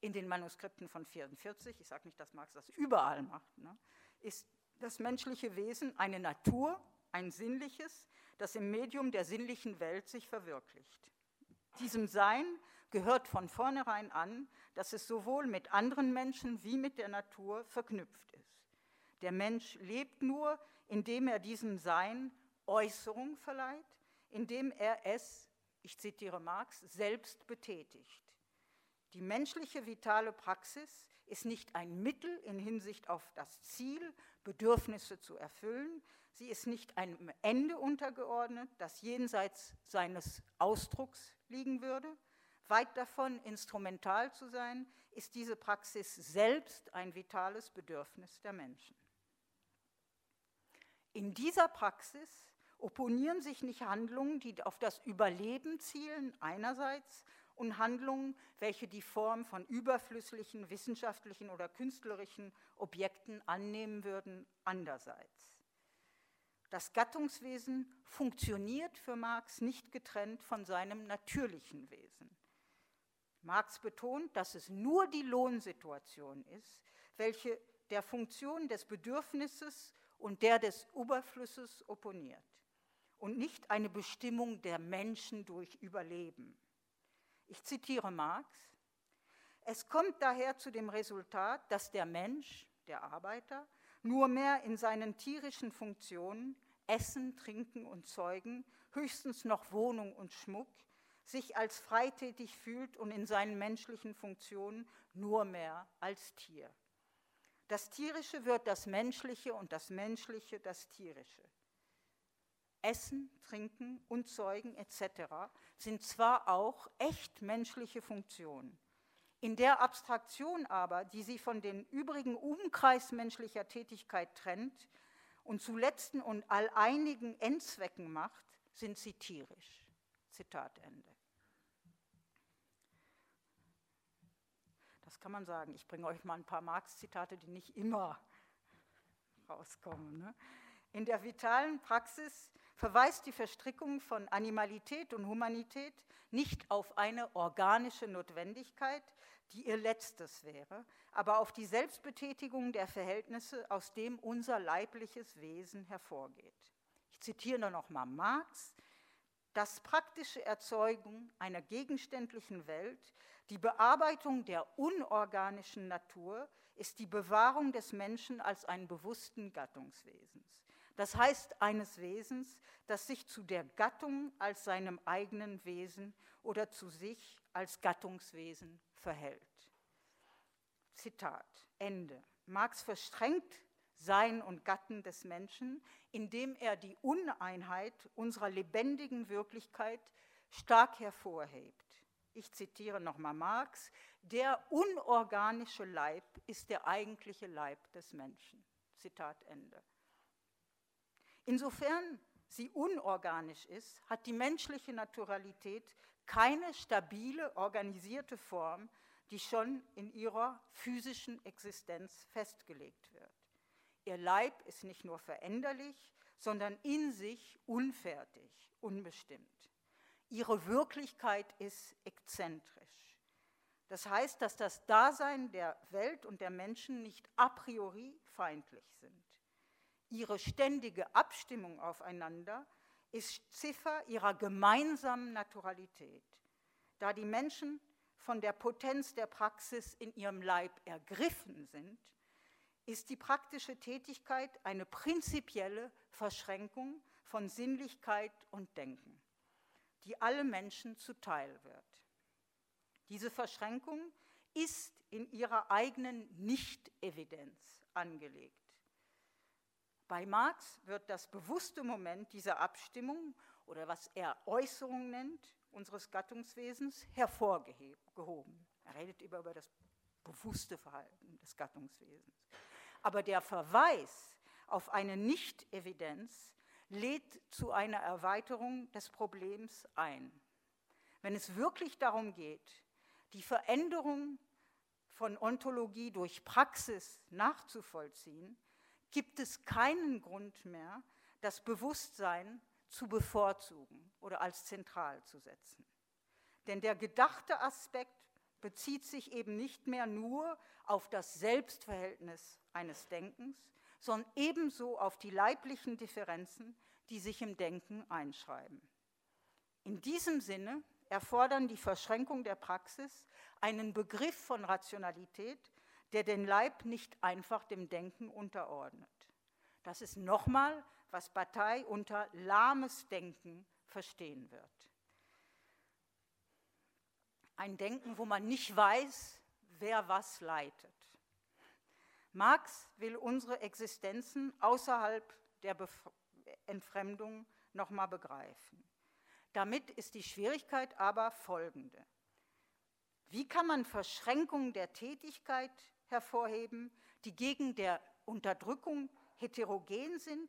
In den Manuskripten von 44, ich sage nicht, dass Marx das überall macht, ne, ist das menschliche Wesen eine Natur, ein sinnliches, das im Medium der sinnlichen Welt sich verwirklicht. Diesem Sein gehört von vornherein an, dass es sowohl mit anderen Menschen wie mit der Natur verknüpft ist. Der Mensch lebt nur, indem er diesem Sein Äußerung verleiht, indem er es, ich zitiere Marx, selbst betätigt. Die menschliche vitale Praxis ist nicht ein Mittel in Hinsicht auf das Ziel, Bedürfnisse zu erfüllen. Sie ist nicht einem Ende untergeordnet, das jenseits seines Ausdrucks liegen würde. Weit davon, instrumental zu sein, ist diese Praxis selbst ein vitales Bedürfnis der Menschen. In dieser Praxis opponieren sich nicht Handlungen, die auf das Überleben zielen einerseits und Handlungen, welche die Form von überflüsslichen wissenschaftlichen oder künstlerischen Objekten annehmen würden andererseits. Das Gattungswesen funktioniert für Marx nicht getrennt von seinem natürlichen Wesen. Marx betont, dass es nur die Lohnsituation ist, welche der Funktion des Bedürfnisses und der des Überflusses opponiert und nicht eine Bestimmung der Menschen durch Überleben. Ich zitiere Marx. Es kommt daher zu dem Resultat, dass der Mensch, der Arbeiter, nur mehr in seinen tierischen Funktionen Essen, Trinken und Zeugen, höchstens noch Wohnung und Schmuck, sich als freitätig fühlt und in seinen menschlichen Funktionen nur mehr als Tier. Das Tierische wird das Menschliche und das Menschliche das Tierische. Essen, Trinken und Zeugen etc. sind zwar auch echt menschliche Funktionen. In der Abstraktion aber, die sie von den übrigen Umkreis menschlicher Tätigkeit trennt und zu letzten und alleinigen Endzwecken macht, sind sie tierisch. Zitat Ende. Das kann man sagen. Ich bringe euch mal ein paar Marx-Zitate, die nicht immer rauskommen. Ne? In der vitalen Praxis verweist die Verstrickung von Animalität und Humanität nicht auf eine organische Notwendigkeit, die ihr letztes wäre, aber auf die Selbstbetätigung der Verhältnisse, aus dem unser leibliches Wesen hervorgeht. Ich zitiere nur noch mal Marx. Das praktische Erzeugen einer gegenständlichen Welt, die Bearbeitung der unorganischen Natur, ist die Bewahrung des Menschen als einen bewussten Gattungswesens. Das heißt eines Wesens, das sich zu der Gattung als seinem eigenen Wesen oder zu sich als Gattungswesen verhält. Zitat, Ende. Marx verstrengt Sein und Gatten des Menschen, indem er die Uneinheit unserer lebendigen Wirklichkeit stark hervorhebt. Ich zitiere nochmal Marx, der unorganische Leib ist der eigentliche Leib des Menschen. Zitat Ende. Insofern sie unorganisch ist, hat die menschliche Naturalität keine stabile, organisierte Form, die schon in ihrer physischen Existenz festgelegt wird. Ihr Leib ist nicht nur veränderlich, sondern in sich unfertig, unbestimmt. Ihre Wirklichkeit ist exzentrisch. Das heißt, dass das Dasein der Welt und der Menschen nicht a priori feindlich sind. Ihre ständige Abstimmung aufeinander ist Ziffer ihrer gemeinsamen Naturalität, da die Menschen von der Potenz der Praxis in ihrem Leib ergriffen sind, ist die praktische Tätigkeit eine prinzipielle Verschränkung von Sinnlichkeit und Denken, die alle Menschen zuteil wird. Diese Verschränkung ist in ihrer eigenen Nicht-Evidenz angelegt. Bei Marx wird das bewusste Moment dieser Abstimmung oder was er Äußerung nennt, unseres Gattungswesens hervorgehoben. Er redet über, über das bewusste Verhalten des Gattungswesens. Aber der Verweis auf eine Nicht-Evidenz lädt zu einer Erweiterung des Problems ein. Wenn es wirklich darum geht, die Veränderung von Ontologie durch Praxis nachzuvollziehen, gibt es keinen Grund mehr, das Bewusstsein zu bevorzugen oder als zentral zu setzen. Denn der gedachte Aspekt bezieht sich eben nicht mehr nur auf das Selbstverhältnis eines Denkens, sondern ebenso auf die leiblichen Differenzen, die sich im Denken einschreiben. In diesem Sinne erfordern die Verschränkung der Praxis einen Begriff von Rationalität, der den Leib nicht einfach dem Denken unterordnet. Das ist nochmal, was Bataille unter lahmes Denken verstehen wird. Ein Denken, wo man nicht weiß, wer was leitet. Marx will unsere Existenzen außerhalb der Bef Entfremdung nochmal begreifen. Damit ist die Schwierigkeit aber folgende. Wie kann man Verschränkungen der Tätigkeit hervorheben, die gegen der Unterdrückung heterogen sind,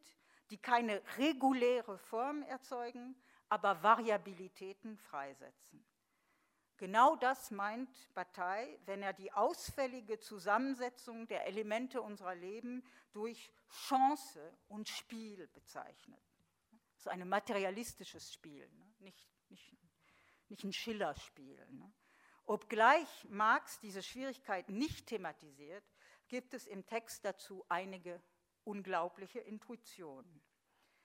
die keine reguläre Form erzeugen, aber Variabilitäten freisetzen? Genau das meint Bataille, wenn er die ausfällige Zusammensetzung der Elemente unserer Leben durch Chance und Spiel bezeichnet. Das ist ein materialistisches Spiel, ne? nicht, nicht, nicht ein Schillerspiel. Ne? Obgleich Marx diese Schwierigkeit nicht thematisiert, gibt es im Text dazu einige unglaubliche Intuitionen.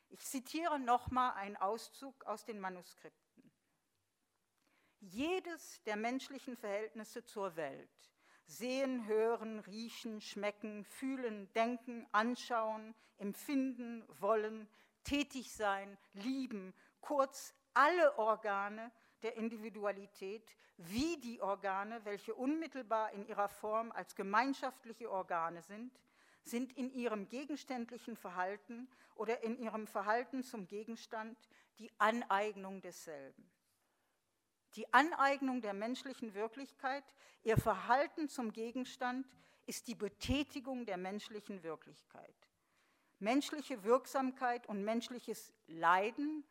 Ich zitiere nochmal einen Auszug aus den Manuskripten. Jedes der menschlichen Verhältnisse zur Welt, sehen, hören, riechen, schmecken, fühlen, denken, anschauen, empfinden, wollen, tätig sein, lieben, kurz alle Organe der Individualität wie die Organe, welche unmittelbar in ihrer Form als gemeinschaftliche Organe sind, sind in ihrem gegenständlichen Verhalten oder in ihrem Verhalten zum Gegenstand die Aneignung desselben. Die Aneignung der menschlichen Wirklichkeit, ihr Verhalten zum Gegenstand, ist die Betätigung der menschlichen Wirklichkeit. Menschliche Wirksamkeit und menschliches Leiden,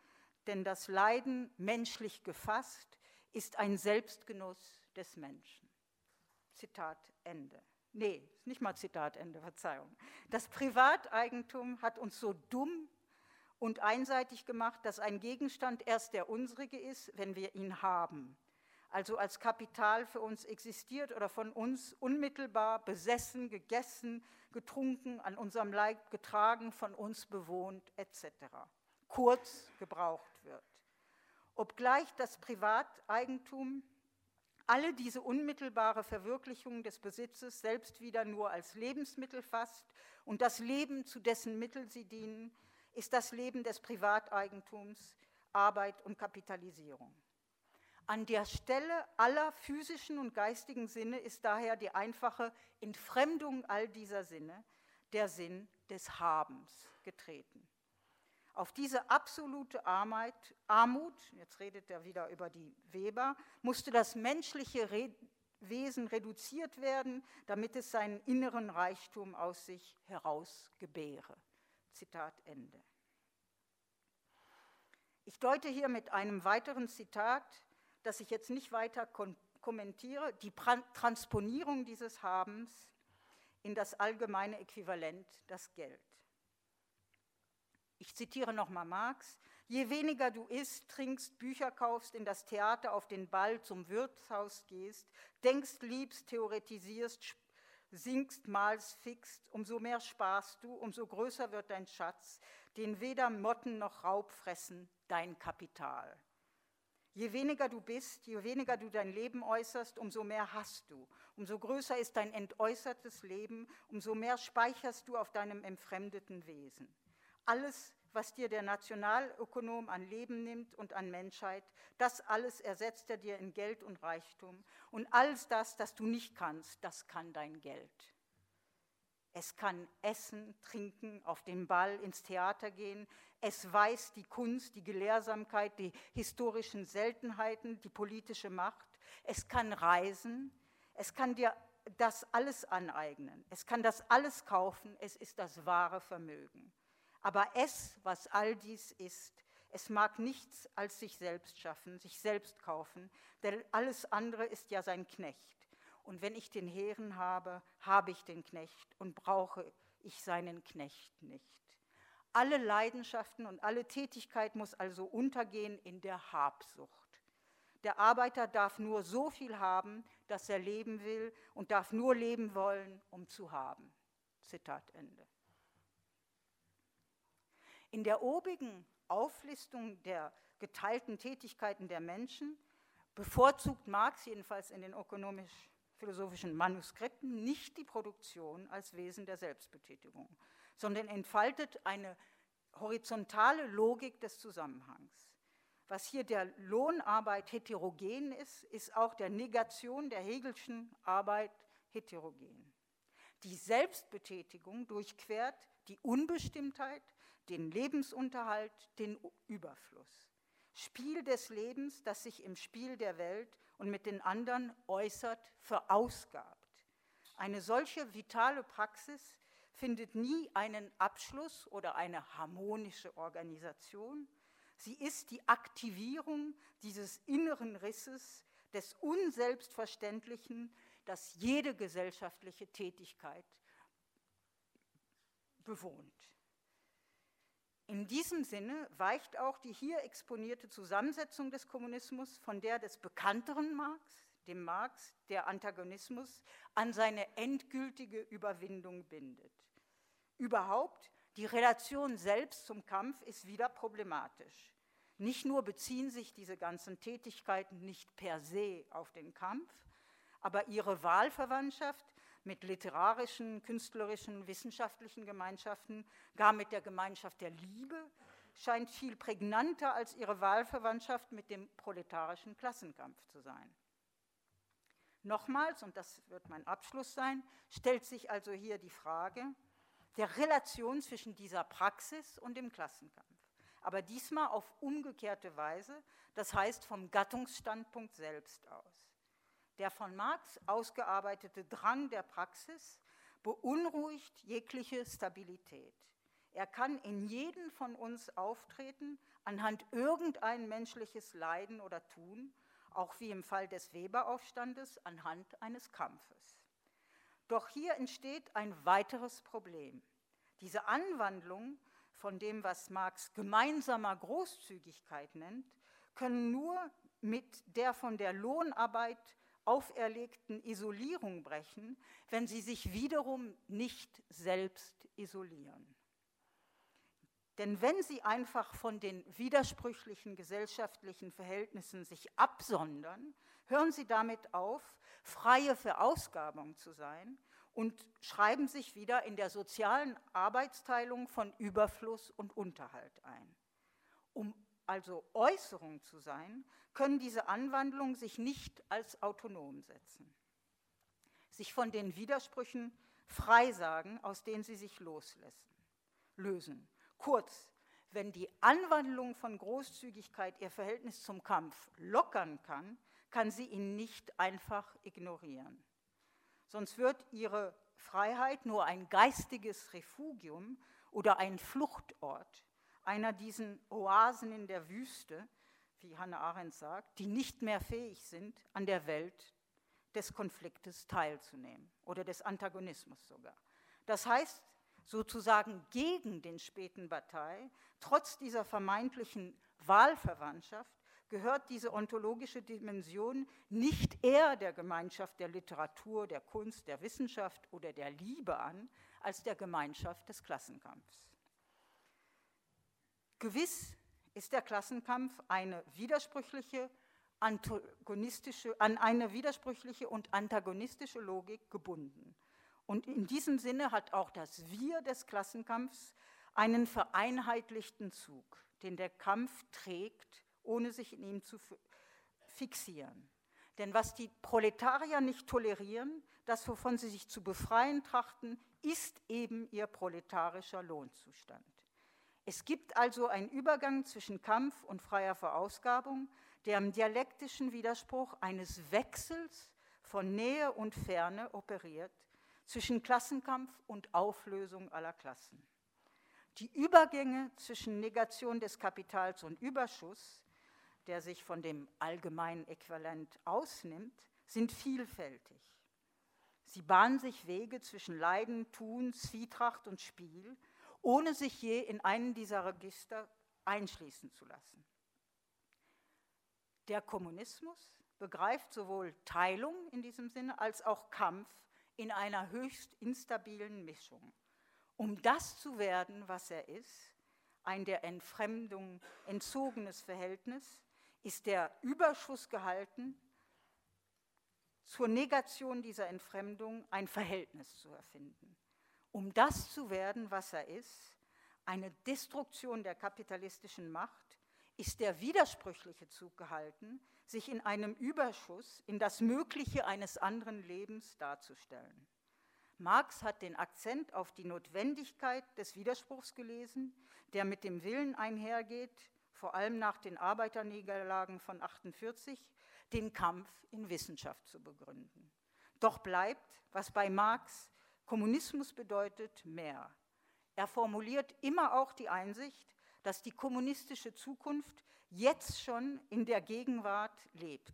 denn das Leiden menschlich gefasst, ist ein Selbstgenuss des Menschen. Zitat Ende. Nee, nicht mal Zitat Ende, Verzeihung. Das Privateigentum hat uns so dumm und einseitig gemacht, dass ein Gegenstand erst der unsrige ist, wenn wir ihn haben. Also als Kapital für uns existiert oder von uns unmittelbar besessen, gegessen, getrunken, an unserem Leib getragen, von uns bewohnt etc. Kurz gebraucht. Obgleich das Privateigentum alle diese unmittelbare Verwirklichung des Besitzes selbst wieder nur als Lebensmittel fasst und das Leben, zu dessen Mittel sie dienen, ist das Leben des Privateigentums, Arbeit und Kapitalisierung. An der Stelle aller physischen und geistigen Sinne ist daher die einfache Entfremdung all dieser Sinne, der Sinn des Habens, getreten. Auf diese absolute Armut, jetzt redet er wieder über die Weber, musste das menschliche Wesen reduziert werden, damit es seinen inneren Reichtum aus sich heraus gebäre. Zitat Ende. Ich deute hier mit einem weiteren Zitat, das ich jetzt nicht weiter kommentiere, die Transponierung dieses Habens in das allgemeine Äquivalent, das Geld. Ich zitiere nochmal Marx, Je weniger du isst, trinkst, Bücher kaufst, in das Theater, auf den Ball, zum Wirtshaus gehst, denkst, liebst, theoretisierst, singst, malst, fixt, umso mehr sparst du, umso größer wird dein Schatz, den weder Motten noch Raub fressen, dein Kapital. Je weniger du bist, je weniger du dein Leben äußerst, umso mehr hast du. Umso größer ist dein entäußertes Leben, umso mehr speicherst du auf deinem entfremdeten Wesen. Alles, was dir der Nationalökonom an Leben nimmt und an Menschheit, das alles ersetzt er dir in Geld und Reichtum. Und alles das, das du nicht kannst, das kann dein Geld. Es kann essen, trinken, auf den Ball, ins Theater gehen. Es weiß die Kunst, die Gelehrsamkeit, die historischen Seltenheiten, die politische Macht. Es kann reisen. Es kann dir das alles aneignen. Es kann das alles kaufen. Es ist das wahre Vermögen. Aber es, was all dies ist, es mag nichts als sich selbst schaffen, sich selbst kaufen, denn alles andere ist ja sein Knecht. Und wenn ich den Herrn habe, habe ich den Knecht und brauche ich seinen Knecht nicht. Alle Leidenschaften und alle Tätigkeit muss also untergehen in der Habsucht. Der Arbeiter darf nur so viel haben, dass er leben will und darf nur leben wollen, um zu haben. Zitat Ende. In der obigen Auflistung der geteilten Tätigkeiten der Menschen bevorzugt Marx jedenfalls in den ökonomisch philosophischen Manuskripten nicht die Produktion als Wesen der Selbstbetätigung, sondern entfaltet eine horizontale Logik des Zusammenhangs. Was hier der Lohnarbeit heterogen ist, ist auch der Negation der Hegelschen Arbeit heterogen. Die Selbstbetätigung durchquert die Unbestimmtheit, den Lebensunterhalt, den Überfluss. Spiel des Lebens, das sich im Spiel der Welt und mit den anderen äußert, verausgabt. Eine solche vitale Praxis findet nie einen Abschluss oder eine harmonische Organisation. Sie ist die Aktivierung dieses inneren Risses, des Unselbstverständlichen, das jede gesellschaftliche Tätigkeit bewohnt. In diesem Sinne weicht auch die hier exponierte Zusammensetzung des Kommunismus von der des bekannteren Marx, dem Marx, der Antagonismus, an seine endgültige Überwindung bindet. Überhaupt, die Relation selbst zum Kampf ist wieder problematisch. Nicht nur beziehen sich diese ganzen Tätigkeiten nicht per se auf den Kampf, aber ihre Wahlverwandtschaft mit literarischen, künstlerischen, wissenschaftlichen Gemeinschaften, gar mit der Gemeinschaft der Liebe, scheint viel prägnanter als ihre Wahlverwandtschaft mit dem proletarischen Klassenkampf zu sein. Nochmals, und das wird mein Abschluss sein, stellt sich also hier die Frage der Relation zwischen dieser Praxis und dem Klassenkampf. Aber diesmal auf umgekehrte Weise, das heißt vom Gattungsstandpunkt selbst aus. Der von Marx ausgearbeitete Drang der Praxis beunruhigt jegliche Stabilität. Er kann in jeden von uns auftreten, anhand irgendein menschliches Leiden oder Tun, auch wie im Fall des Weberaufstandes anhand eines Kampfes. Doch hier entsteht ein weiteres Problem. Diese Anwandlung von dem, was Marx gemeinsamer Großzügigkeit nennt, können nur mit der von der Lohnarbeit auferlegten Isolierung brechen, wenn sie sich wiederum nicht selbst isolieren. Denn wenn sie einfach von den widersprüchlichen gesellschaftlichen Verhältnissen sich absondern, hören sie damit auf, freie Verausgabung zu sein und schreiben sich wieder in der sozialen Arbeitsteilung von Überfluss und Unterhalt ein. Um also Äußerung zu sein, können diese Anwandlungen sich nicht als autonom setzen, sich von den Widersprüchen freisagen, aus denen sie sich loslassen, lösen. Kurz, wenn die Anwandlung von Großzügigkeit ihr Verhältnis zum Kampf lockern kann, kann sie ihn nicht einfach ignorieren. Sonst wird ihre Freiheit nur ein geistiges Refugium oder ein Fluchtort, einer diesen Oasen in der Wüste, wie Hannah Arendt sagt, die nicht mehr fähig sind, an der Welt des Konfliktes teilzunehmen oder des Antagonismus sogar. Das heißt, sozusagen gegen den späten Bataille, trotz dieser vermeintlichen Wahlverwandtschaft, gehört diese ontologische Dimension nicht eher der Gemeinschaft der Literatur, der Kunst, der Wissenschaft oder der Liebe an, als der Gemeinschaft des Klassenkampfs. Gewiss ist der Klassenkampf eine widersprüchliche, antagonistische, an eine widersprüchliche und antagonistische Logik gebunden. Und in diesem Sinne hat auch das Wir des Klassenkampfs einen vereinheitlichten Zug, den der Kampf trägt, ohne sich in ihm zu fixieren. Denn was die Proletarier nicht tolerieren, das, wovon sie sich zu befreien trachten, ist eben ihr proletarischer Lohnzustand. Es gibt also einen Übergang zwischen Kampf und freier Verausgabung, der im dialektischen Widerspruch eines Wechsels von Nähe und Ferne operiert, zwischen Klassenkampf und Auflösung aller Klassen. Die Übergänge zwischen Negation des Kapitals und Überschuss, der sich von dem allgemeinen Äquivalent ausnimmt, sind vielfältig. Sie bahnen sich Wege zwischen Leiden, Tun, Zwietracht und Spiel, ohne sich je in einen dieser Register einschließen zu lassen. Der Kommunismus begreift sowohl Teilung in diesem Sinne als auch Kampf in einer höchst instabilen Mischung. Um das zu werden, was er ist, ein der Entfremdung entzogenes Verhältnis, ist der Überschuss gehalten, zur Negation dieser Entfremdung ein Verhältnis zu erfinden. Um das zu werden, was er ist, eine Destruktion der kapitalistischen Macht, ist der widersprüchliche Zug gehalten, sich in einem Überschuss in das Mögliche eines anderen Lebens darzustellen. Marx hat den Akzent auf die Notwendigkeit des Widerspruchs gelesen, der mit dem Willen einhergeht, vor allem nach den Arbeiterniederlagen von 48, den Kampf in Wissenschaft zu begründen. Doch bleibt, was bei Marx Kommunismus bedeutet, mehr. Er formuliert immer auch die Einsicht, dass die kommunistische Zukunft jetzt schon in der Gegenwart lebt.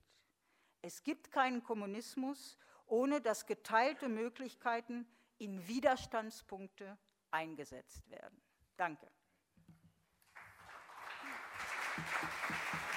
Es gibt keinen Kommunismus, ohne dass geteilte Möglichkeiten in Widerstandspunkte eingesetzt werden. Danke. Applaus